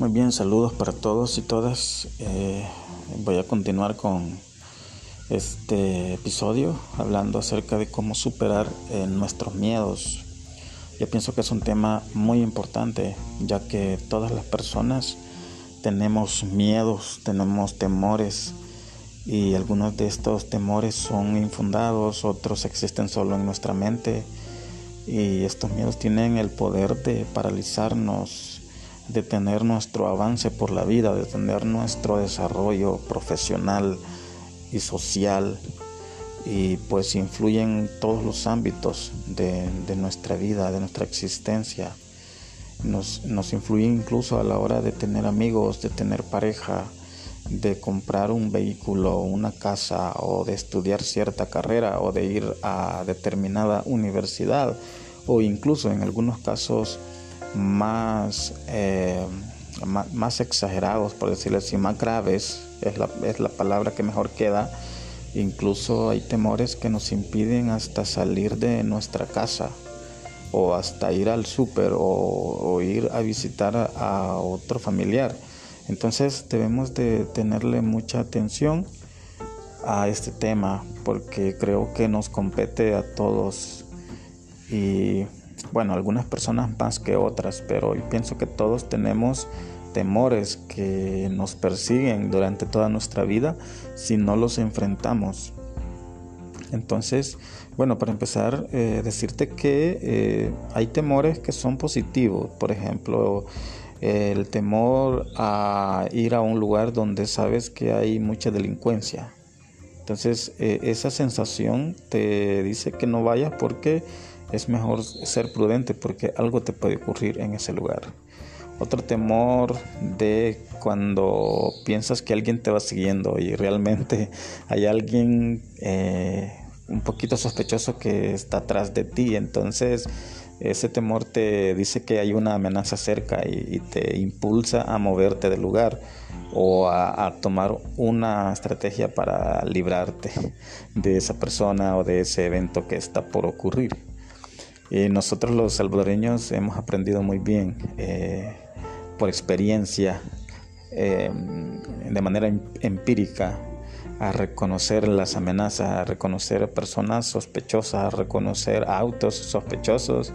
Muy bien, saludos para todos y todas. Eh, voy a continuar con este episodio hablando acerca de cómo superar eh, nuestros miedos. Yo pienso que es un tema muy importante ya que todas las personas tenemos miedos, tenemos temores y algunos de estos temores son infundados, otros existen solo en nuestra mente y estos miedos tienen el poder de paralizarnos detener nuestro avance por la vida, detener nuestro desarrollo profesional y social y pues influyen en todos los ámbitos de, nuestra vida, de nuestra existencia. Nos, nos influye incluso a la hora de tener amigos, de tener pareja, de comprar un vehículo, una casa o de estudiar cierta carrera o de ir a determinada universidad o incluso en algunos casos más, eh, más, exagerados, por decirlo así, más graves, es la, es la palabra que mejor queda. Incluso hay temores que nos impiden hasta salir de nuestra casa o hasta ir al súper o, ir a visitar a, otro familiar. Entonces debemos de tenerle mucha atención a este tema porque creo que nos compete a todos y bueno, algunas personas más que otras, pero yo pienso que todos tenemos temores que nos persiguen durante toda nuestra vida si no los enfrentamos. Entonces, bueno, para empezar, eh, decirte que eh, hay temores que son positivos. Por ejemplo, el temor a ir a un lugar donde sabes que hay mucha delincuencia. Entonces, eh, esa sensación te dice que no vayas porque es mejor ser prudente porque algo te puede ocurrir en ese lugar. Otro temor de cuando piensas que alguien te va siguiendo y realmente hay alguien eh, un poquito sospechoso que está atrás de ti. Entonces ese temor te dice que hay una amenaza cerca y, te impulsa a moverte del lugar o a, tomar una estrategia para librarte de esa persona o de ese evento que está por ocurrir. Y nosotros los salvadoreños hemos aprendido muy bien eh, por experiencia, eh, de manera em, empírica, a reconocer las amenazas, a reconocer personas sospechosas, a reconocer autos sospechosos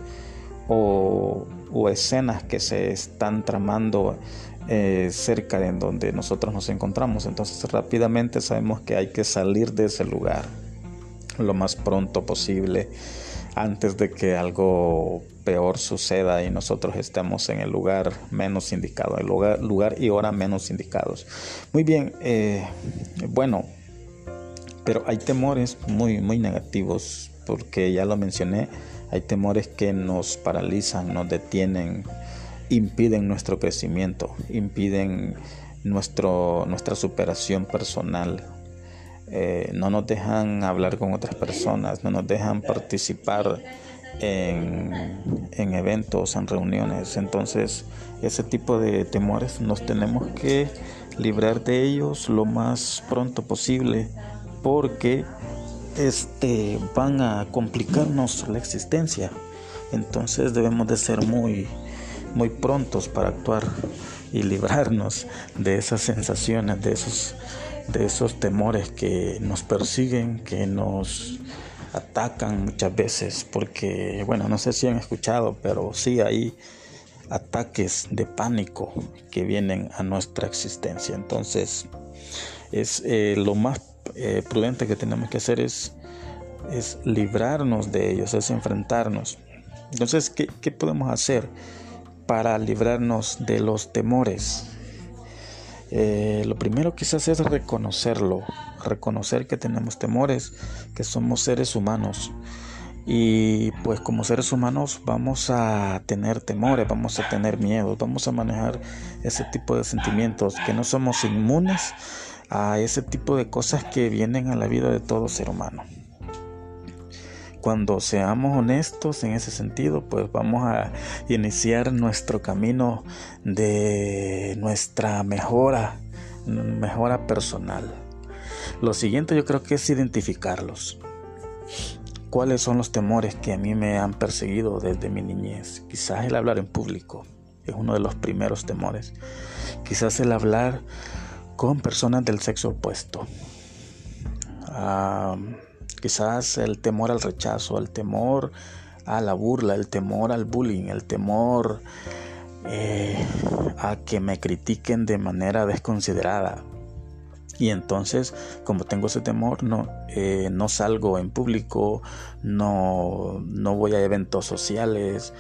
o, escenas que se están tramando eh, cerca de donde nosotros nos encontramos. Entonces rápidamente sabemos que hay que salir de ese lugar lo más pronto posible antes de que algo peor suceda y nosotros estemos en el lugar menos indicado, el lugar, lugar y hora menos indicados. Muy bien, eh, bueno, pero hay temores muy, muy negativos, porque ya lo mencioné, hay temores que nos paralizan, nos detienen, impiden nuestro crecimiento, impiden nuestro, nuestra superación personal, eh, no nos dejan hablar con otras personas, no nos dejan participar en, en, eventos, en reuniones. Entonces, ese tipo de temores nos tenemos que librar de ellos lo más pronto posible porque este, van a complicarnos la existencia. Entonces debemos de ser muy, muy prontos para actuar y librarnos de esas sensaciones, de esos de esos temores que nos persiguen, que nos atacan muchas veces, porque, bueno, no sé si han escuchado, pero sí hay ataques de pánico que vienen a nuestra existencia. Entonces, es eh, lo más eh, prudente que tenemos que hacer es, es librarnos de ellos, es enfrentarnos. Entonces, ¿qué, qué podemos hacer para librarnos de los temores? Eh, lo primero quizás es reconocerlo, reconocer que tenemos temores, que somos seres humanos. Y pues como seres humanos vamos a tener temores, vamos a tener miedos, vamos a manejar ese tipo de sentimientos, que no somos inmunes a ese tipo de cosas que vienen a la vida de todo ser humano. Cuando seamos honestos en ese sentido, pues vamos a iniciar nuestro camino de nuestra mejora, mejora personal. Lo siguiente yo creo que es identificarlos. ¿Cuáles son los temores que a mí me han perseguido desde mi niñez? Quizás el hablar en público, es uno de los primeros temores. Quizás el hablar con personas del sexo opuesto. Ah, quizás el temor al rechazo, el temor a la burla, el temor al bullying, el temor eh, a que me critiquen de manera desconsiderada. Y entonces, como tengo ese temor, no, eh, no salgo en público, no, no voy a eventos sociales,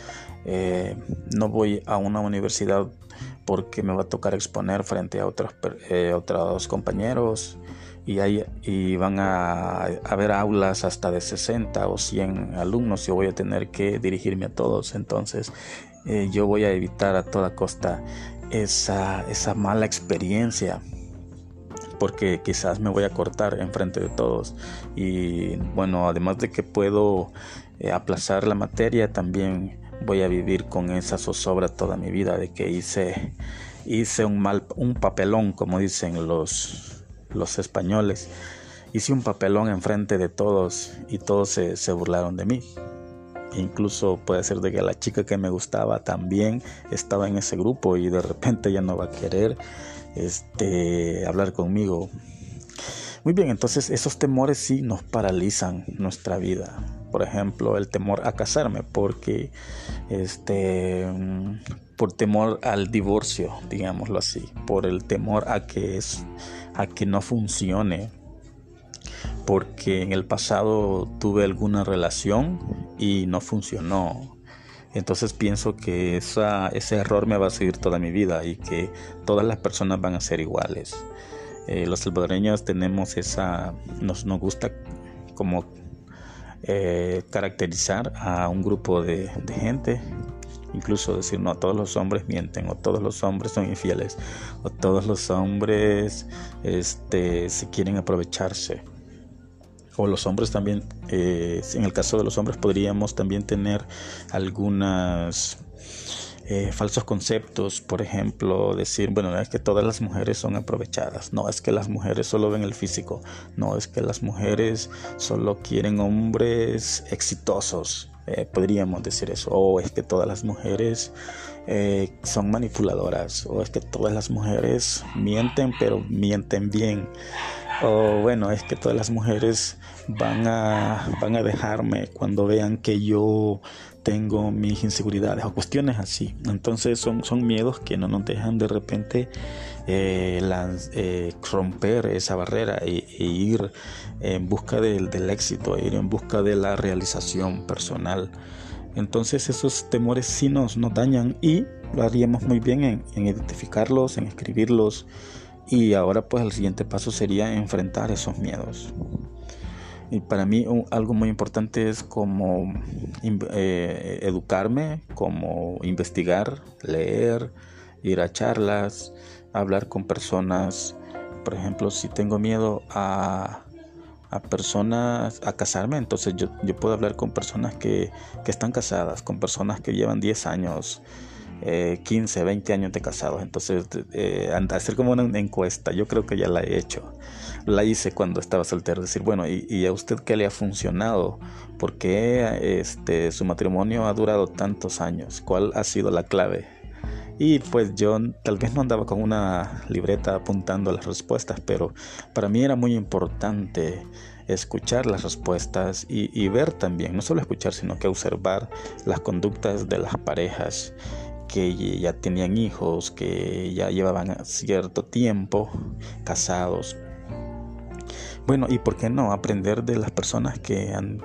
eh, no voy a una universidad porque me va a tocar exponer frente a otros, otros compañeros y, van a haber aulas hasta de 60 o 100 alumnos y voy a tener que dirigirme a todos. Entonces eh, yo voy a evitar a toda costa esa, esa mala experiencia porque quizás me voy a cortar enfrente de todos y bueno además de que puedo eh, aplazar la materia también voy a vivir con esa zozobra toda mi vida de que hice hice un mal un papelón como dicen los los españoles. Hice un papelón enfrente de todos y todos se, se burlaron de mí. Incluso puede ser de que la chica que me gustaba también estaba en ese grupo y de repente ya no va a querer este hablar conmigo. Muy bien entonces esos temores sí nos paralizan nuestra vida por ejemplo el temor a casarme porque este por temor al divorcio digámoslo así por el temor a que es a que no funcione porque en el pasado tuve alguna relación y no funcionó. Entonces pienso que ese error me va a seguir toda mi vida y que todas las personas van a ser iguales. Eh, los salvadoreños tenemos esa, nos, nos gusta como eh, caracterizar a un grupo de, de, gente, incluso decir no, todos los hombres mienten o todos los hombres son infieles o todos los hombres este, se quieren aprovecharse o los hombres también, eh, en el caso de los hombres podríamos también tener algunas eh, falsos conceptos, por ejemplo, decir, bueno, es que todas las mujeres son aprovechadas, no es que las mujeres solo ven el físico, no es que las mujeres solo quieren hombres exitosos, eh, podríamos decir eso, o es que todas las mujeres son manipuladoras, o es que todas las mujeres mienten, pero mienten bien o bueno, es que todas las mujeres van a, van a dejarme cuando vean que yo tengo mis inseguridades o cuestiones así. Entonces son, son miedos que no nos dejan de repente eh, eh, romper esa barrera e, e, ir en busca del, del éxito, ir en busca de la realización personal. Entonces esos temores sí nos, nos dañan y lo haríamos muy bien en, en identificarlos, en escribirlos y ahora pues el siguiente paso sería enfrentar esos miedos. Y para mí algo muy importante es como eh, educarme, como investigar, leer, ir a charlas, hablar con personas. Por ejemplo, si tengo miedo a, a personas, a casarme, entonces yo, yo puedo hablar con personas que, que, están casadas, con personas que llevan 10 años, 15, eh, 20 años de casados. Entonces, eh, hacer como una encuesta, yo creo que ya la he hecho. La hice cuando estaba soltero, decir, bueno, ¿y, a usted qué le ha funcionado? ¿Por qué este, su matrimonio ha durado tantos años? ¿Cuál ha sido la clave? Y pues yo tal vez no andaba con una libreta apuntando las respuestas, pero para mí era muy importante escuchar las respuestas y, ver también, no solo escuchar, sino que observar las conductas de las parejas que ya tenían hijos, que ya llevaban cierto tiempo casados. Bueno, y por qué no aprender de las personas que han,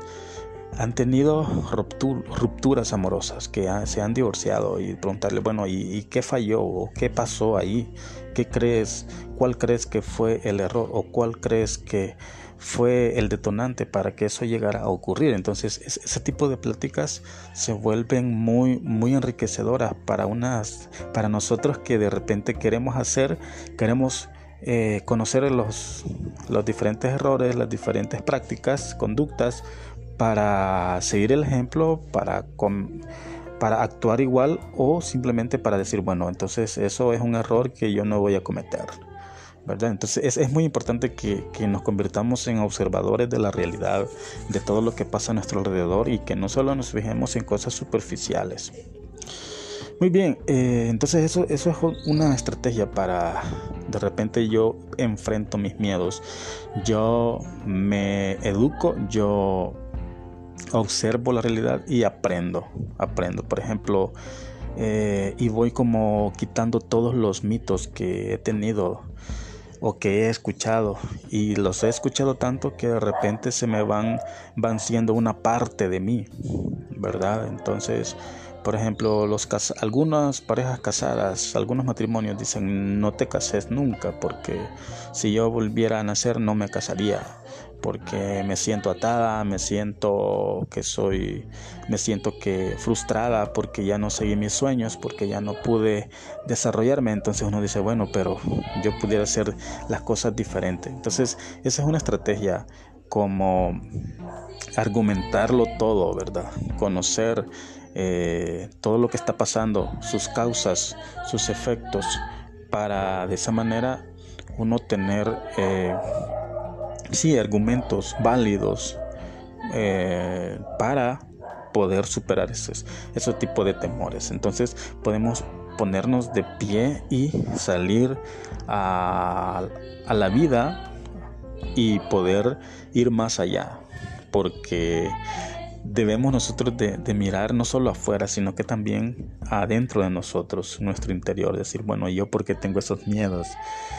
han tenido rupturas amorosas, que se han divorciado y preguntarle, bueno, ¿y, ¿y, qué falló o qué pasó ahí? ¿Qué crees? ¿Cuál crees que fue el error o cuál crees que fue el detonante para que eso llegara a ocurrir. Entonces, ese tipo de pláticas se vuelven muy, muy enriquecedoras para unas, para nosotros que de repente queremos hacer, queremos eh, conocer los, los diferentes errores, las diferentes prácticas, conductas, para seguir el ejemplo, para, para actuar igual o simplemente para decir, bueno, entonces eso es un error que yo no voy a cometer. Entonces es, muy importante que, nos convirtamos en observadores de la realidad, de todo lo que pasa a nuestro alrededor y que no solo nos fijemos en cosas superficiales. Muy bien, eh, entonces eso, eso es una estrategia para de repente yo enfrento mis miedos, yo me educo, yo observo la realidad y aprendo, aprendo. Por ejemplo, eh, y voy como quitando todos los mitos que he tenido o que he escuchado y los he escuchado tanto que de repente se me van van siendo una parte de mí, ¿verdad? Entonces, por ejemplo, los algunas parejas casadas, algunos matrimonios dicen no te cases nunca porque si yo volviera a nacer no me casaría porque me siento atada, me siento que soy, me siento que frustrada porque ya no seguí mis sueños, porque ya no pude desarrollarme. Entonces uno dice, bueno, pero yo pudiera hacer las cosas diferentes. Entonces esa es una estrategia como argumentarlo todo, ¿verdad? Conocer eh, todo lo que está pasando, sus causas, sus efectos, para de esa manera uno tener eh, sí, argumentos válidos eh, para poder superar ese, ese tipo de temores. Entonces podemos ponernos de pie y salir a, a la vida y poder ir más allá. Porque debemos nosotros de, mirar no solo afuera, sino que también adentro de nosotros, nuestro interior, decir, bueno, ¿yo por qué tengo esos miedos?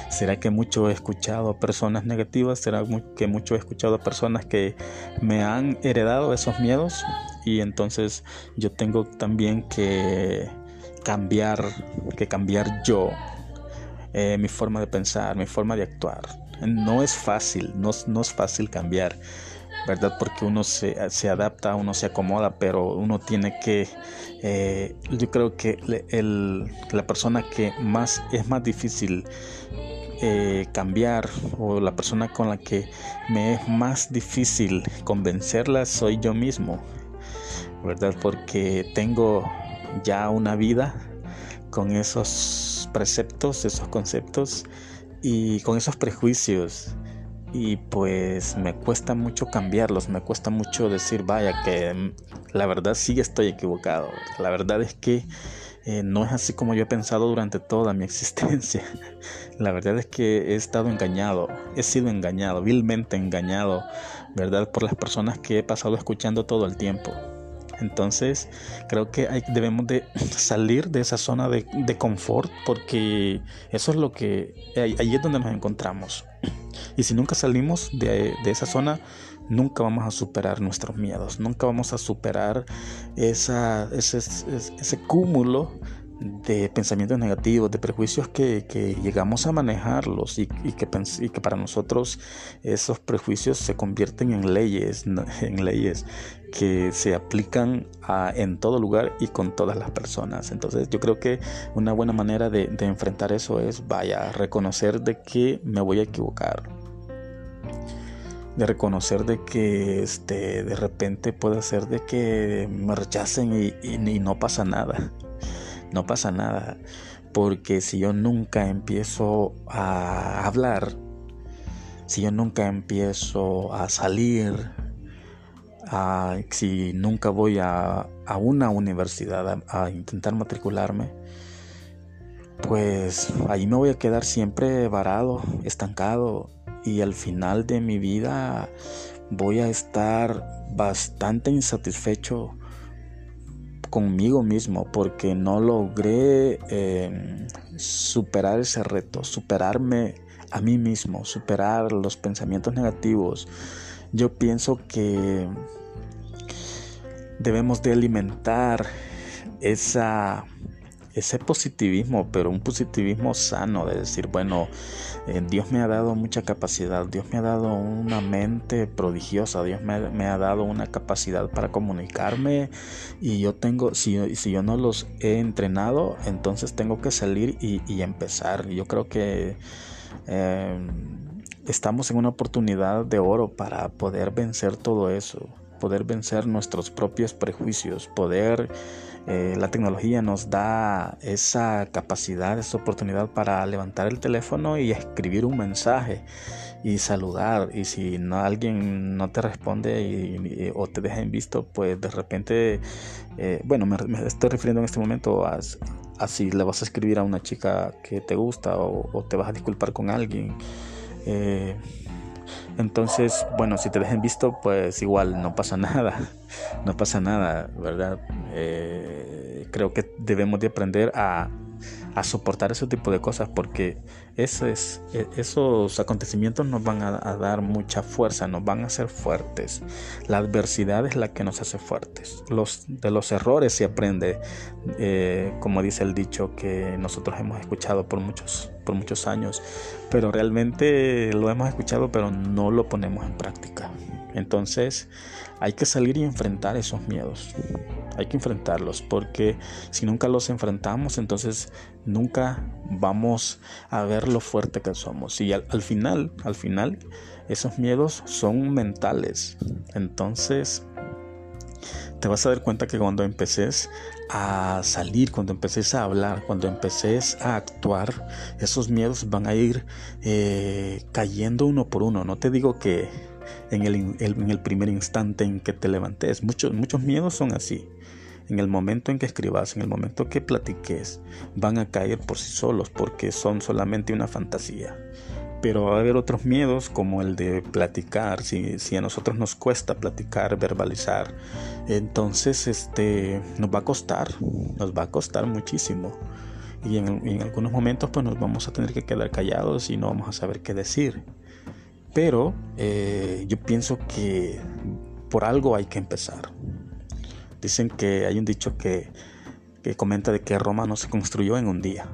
¿Será que mucho he escuchado a personas negativas? ¿Será que mucho he escuchado a personas que me han heredado esos miedos? Y entonces yo tengo también que cambiar, que cambiar yo, eh, mi forma de pensar, mi forma de actuar. No es fácil, no, no es fácil cambiar ¿verdad? Porque uno se, se, adapta, uno se acomoda, pero uno tiene que, eh, yo creo que el, la persona que más es más difícil eh, cambiar o la persona con la que me es más difícil convencerla soy yo mismo, ¿verdad? Porque tengo ya una vida con esos preceptos, esos conceptos y con esos prejuicios y pues me cuesta mucho cambiarlos, me cuesta mucho decir, vaya, que mm, la verdad sí estoy equivocado. La verdad es que eh, no es así como yo he pensado durante toda mi existencia. La verdad es que he estado engañado, he sido engañado, vilmente engañado, ¿verdad? Por las personas que he pasado escuchando todo el tiempo. Entonces creo que debemos de salir de esa zona de, de confort porque eso es lo que ahí es donde nos encontramos. Y si nunca salimos de, esa zona, nunca vamos a superar nuestros miedos, nunca vamos a superar esa, ese, ese, cúmulo de pensamientos negativos, de prejuicios que, llegamos a manejarlos y, que, y, que, para nosotros esos prejuicios se convierten en leyes, en leyes que se aplican en todo lugar y con todas las personas. Entonces yo creo que una buena manera de, de enfrentar eso es, vaya, reconocer de que me voy a equivocar. De reconocer de que este de repente puede ser de que me rechacen y, y, no pasa nada no pasa nada porque si yo nunca empiezo a hablar si yo nunca empiezo a salir a, si nunca voy a, a una universidad a intentar matricularme pues ahí me voy a quedar siempre varado estancado y al final de mi vida voy a estar bastante insatisfecho conmigo mismo porque no logré em, superar ese reto, superarme a mí mismo, superar los pensamientos negativos. Yo pienso que debemos de alimentar esa ese positivismo, pero un positivismo sano, de decir, bueno, eh, Dios me ha dado mucha capacidad, Dios me ha dado una mente prodigiosa, Dios me, ha dado una capacidad para comunicarme y yo tengo, si, si yo no los he entrenado, entonces tengo que salir y, empezar. Yo creo que... Em, estamos en una oportunidad de oro para poder vencer todo eso, poder vencer nuestros propios prejuicios, poder eh, la tecnología nos da esa capacidad, esa oportunidad para levantar el teléfono y escribir un mensaje y saludar. Y si no alguien no te responde y, o te deja en visto, pues de repente, eh, bueno, me, estoy refiriendo en este momento a, si le vas a escribir a una chica que te gusta o, te vas a disculpar con alguien. Eh, entonces, bueno, si te dejan visto, pues igual no pasa nada, no pasa nada, ¿verdad? Eh, creo que debemos de aprender a a soportar ese tipo de cosas porque eso es, e, esos acontecimientos nos van a, dar mucha fuerza, nos van a hacer fuertes. La adversidad es la que nos hace fuertes. Los, de los errores se aprende, eh, como dice el dicho que nosotros hemos escuchado por muchos, por muchos años, pero realmente lo hemos escuchado pero no lo ponemos en práctica. Entonces hay que salir y enfrentar esos miedos. Hay que enfrentarlos porque si nunca los enfrentamos, entonces nunca vamos a ver lo fuerte que somos. Y al, final, al final, esos miedos son mentales. Entonces, te vas a dar cuenta que cuando empeces a salir, cuando empeces a hablar, cuando empeces a actuar, esos miedos van a ir eh, cayendo uno por uno. No te digo que en el, en primer instante en que te levantes, muchos, miedos son así en el momento en que escribas, en el momento que platiques, van a caer por sí solos porque son solamente una fantasía. Pero va a haber otros miedos como el de platicar, si, a nosotros nos cuesta platicar, verbalizar, entonces este, nos va a costar, nos va a costar muchísimo. Y en, algunos momentos pues nos vamos a tener que quedar callados y no vamos a saber qué decir. Pero eh, yo pienso que por algo hay que empezar. Dicen que hay un dicho que, comenta de que Roma no se construyó en un día.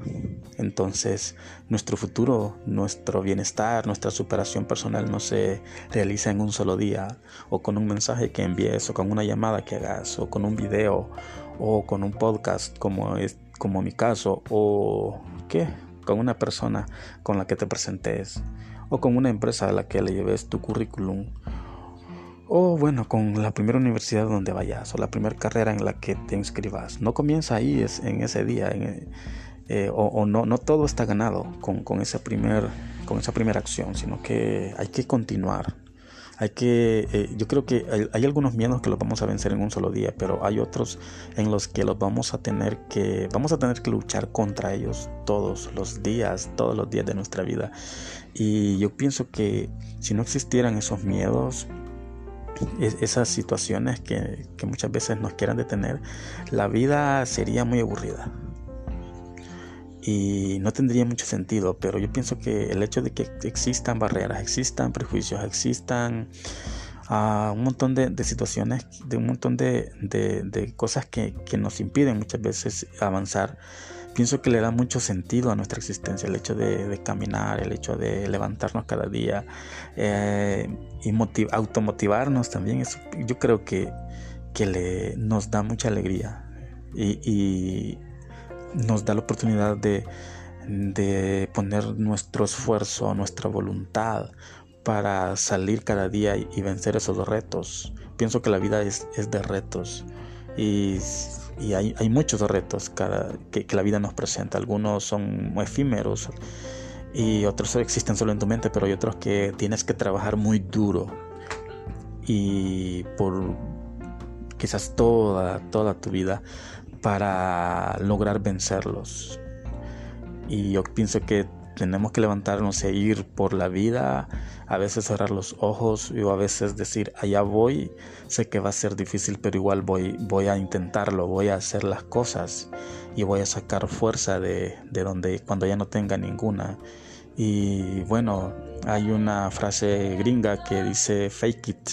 Entonces, nuestro futuro, nuestro bienestar, nuestra superación personal no se realiza en un solo día, o con un mensaje que envíes, o con una llamada que hagas, o con un video, o con un podcast como es como mi caso, o qué, con una persona con la que te presentes, o con una empresa a la que le lleves tu currículum, o bueno, con la primera universidad donde vayas o la primera carrera en la que te inscribas. No comienza ahí es, en ese día eh, o, no, no todo está ganado con, con, primer, con esa primera acción, sino que hay que continuar. Hay que, eh, yo creo que hay, hay, algunos miedos que los vamos a vencer en un solo día, pero hay otros en los que los vamos a tener que, vamos a tener que luchar contra ellos todos los días, todos los días de nuestra vida. Y yo pienso que si no existieran esos miedos, esas situaciones que, muchas veces nos quieran detener, la vida sería muy aburrida y no tendría mucho sentido, pero yo pienso que el hecho de que existan barreras, existan prejuicios, existan uh, un montón de, situaciones, de un montón de, de cosas que, que, nos impiden muchas veces avanzar, pienso que le da mucho sentido a nuestra existencia, el hecho de, caminar, el hecho de levantarnos cada día eh, y automotivarnos también. yo creo que, que le, nos da mucha alegría y, nos da la oportunidad de, de, poner nuestro esfuerzo, nuestra voluntad para salir cada día y, vencer esos retos. Pienso que la vida es, es de retos y y hay, hay muchos retos cada, que, la vida nos presenta. Algunos son efímeros y otros existen solo en tu mente, pero hay otros que tienes que trabajar muy duro y por quizás toda, toda tu vida para lograr vencerlos. Y yo pienso que tenemos que levantarnos e ir por la vida, a veces cerrar los ojos o a veces decir, allá voy, sé que va a ser difícil, pero igual voy, voy a intentarlo, voy a hacer las cosas y voy a sacar fuerza de, de donde cuando ya no tenga ninguna. Y bueno, hay una frase gringa que dice fake it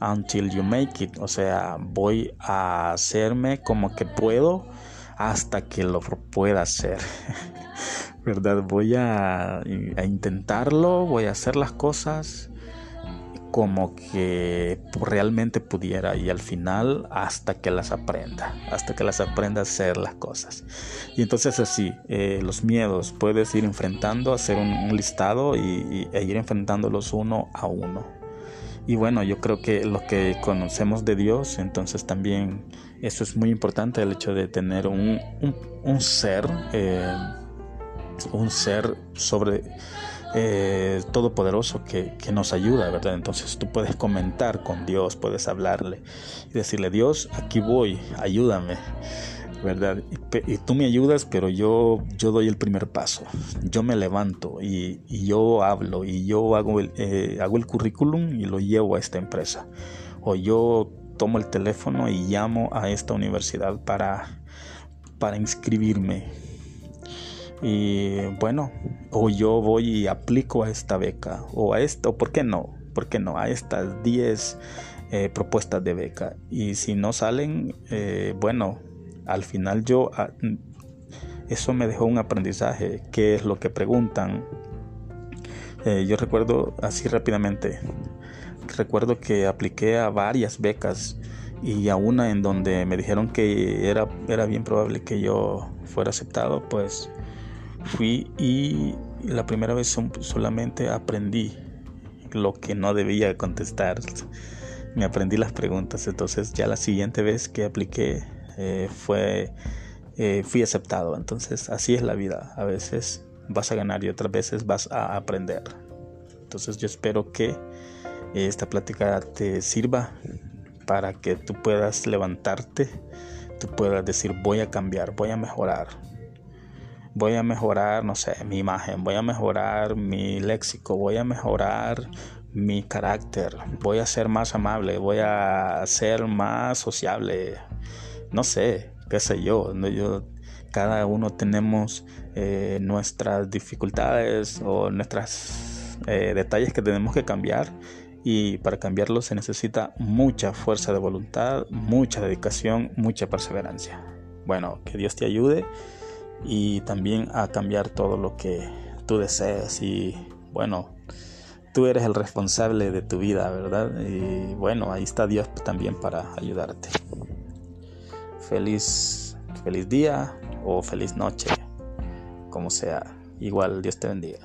until you make it, o sea, voy a hacerme como que puedo hasta que lo pueda hacer. ¿verdad? Voy a, intentarlo, voy a hacer las cosas como que realmente pudiera y al final hasta que las aprenda, hasta que las aprenda a hacer las cosas. Y entonces así, eh, los miedos puedes ir enfrentando, hacer un, listado y, e ir enfrentándolos uno a uno. Y bueno, yo creo que lo que conocemos de Dios, entonces también eso es muy importante, el hecho de tener un, un, ser. Eh, un ser sobre eh, todopoderoso que, que, nos ayuda, ¿verdad? Entonces tú puedes comentar con Dios, puedes hablarle y decirle, Dios, aquí voy, ayúdame. ¿Verdad? Y, tú me ayudas, pero yo, yo doy el primer paso. Yo me levanto y, yo hablo y yo hago el, eh, hago el currículum y lo llevo a esta empresa. O yo tomo el teléfono y llamo a esta universidad para, para inscribirme. Y bueno, o yo voy y aplico a esta beca, o a esto, ¿por qué no? ¿Por qué no? A estas 10 eh, propuestas de beca. Y si no salen, eh, bueno, al final yo, ah, eso me dejó un aprendizaje, qué es lo que preguntan. Eh, yo recuerdo así rápidamente, recuerdo que apliqué a varias becas y a una en donde me dijeron que era, era bien probable que yo fuera aceptado, pues fui y la primera vez solamente aprendí lo que no debía contestar. Me aprendí las preguntas, entonces ya la siguiente vez que apliqué eh, fue, eh, fui aceptado. Entonces así es la vida. A veces vas a ganar y otras veces vas a aprender. Entonces yo espero que esta plática te sirva para que tú puedas levantarte, tú puedas decir voy a cambiar, voy a mejorar. Voy a mejorar, no sé, mi imagen, voy a mejorar mi léxico, voy a mejorar mi carácter, voy a ser más amable, voy a ser más sociable, no sé, qué sé yo, yo cada uno tenemos eh, nuestras dificultades o nuestros eh, detalles que tenemos que cambiar y para cambiarlo se necesita mucha fuerza de voluntad, mucha dedicación, mucha perseverancia. Bueno, que Dios te ayude y también a cambiar todo lo que tú deseas y bueno, tú eres el responsable de tu vida, ¿verdad? Y bueno, ahí está Dios también para ayudarte feliz, feliz día o feliz noche, como sea. Igual Dios te bendiga.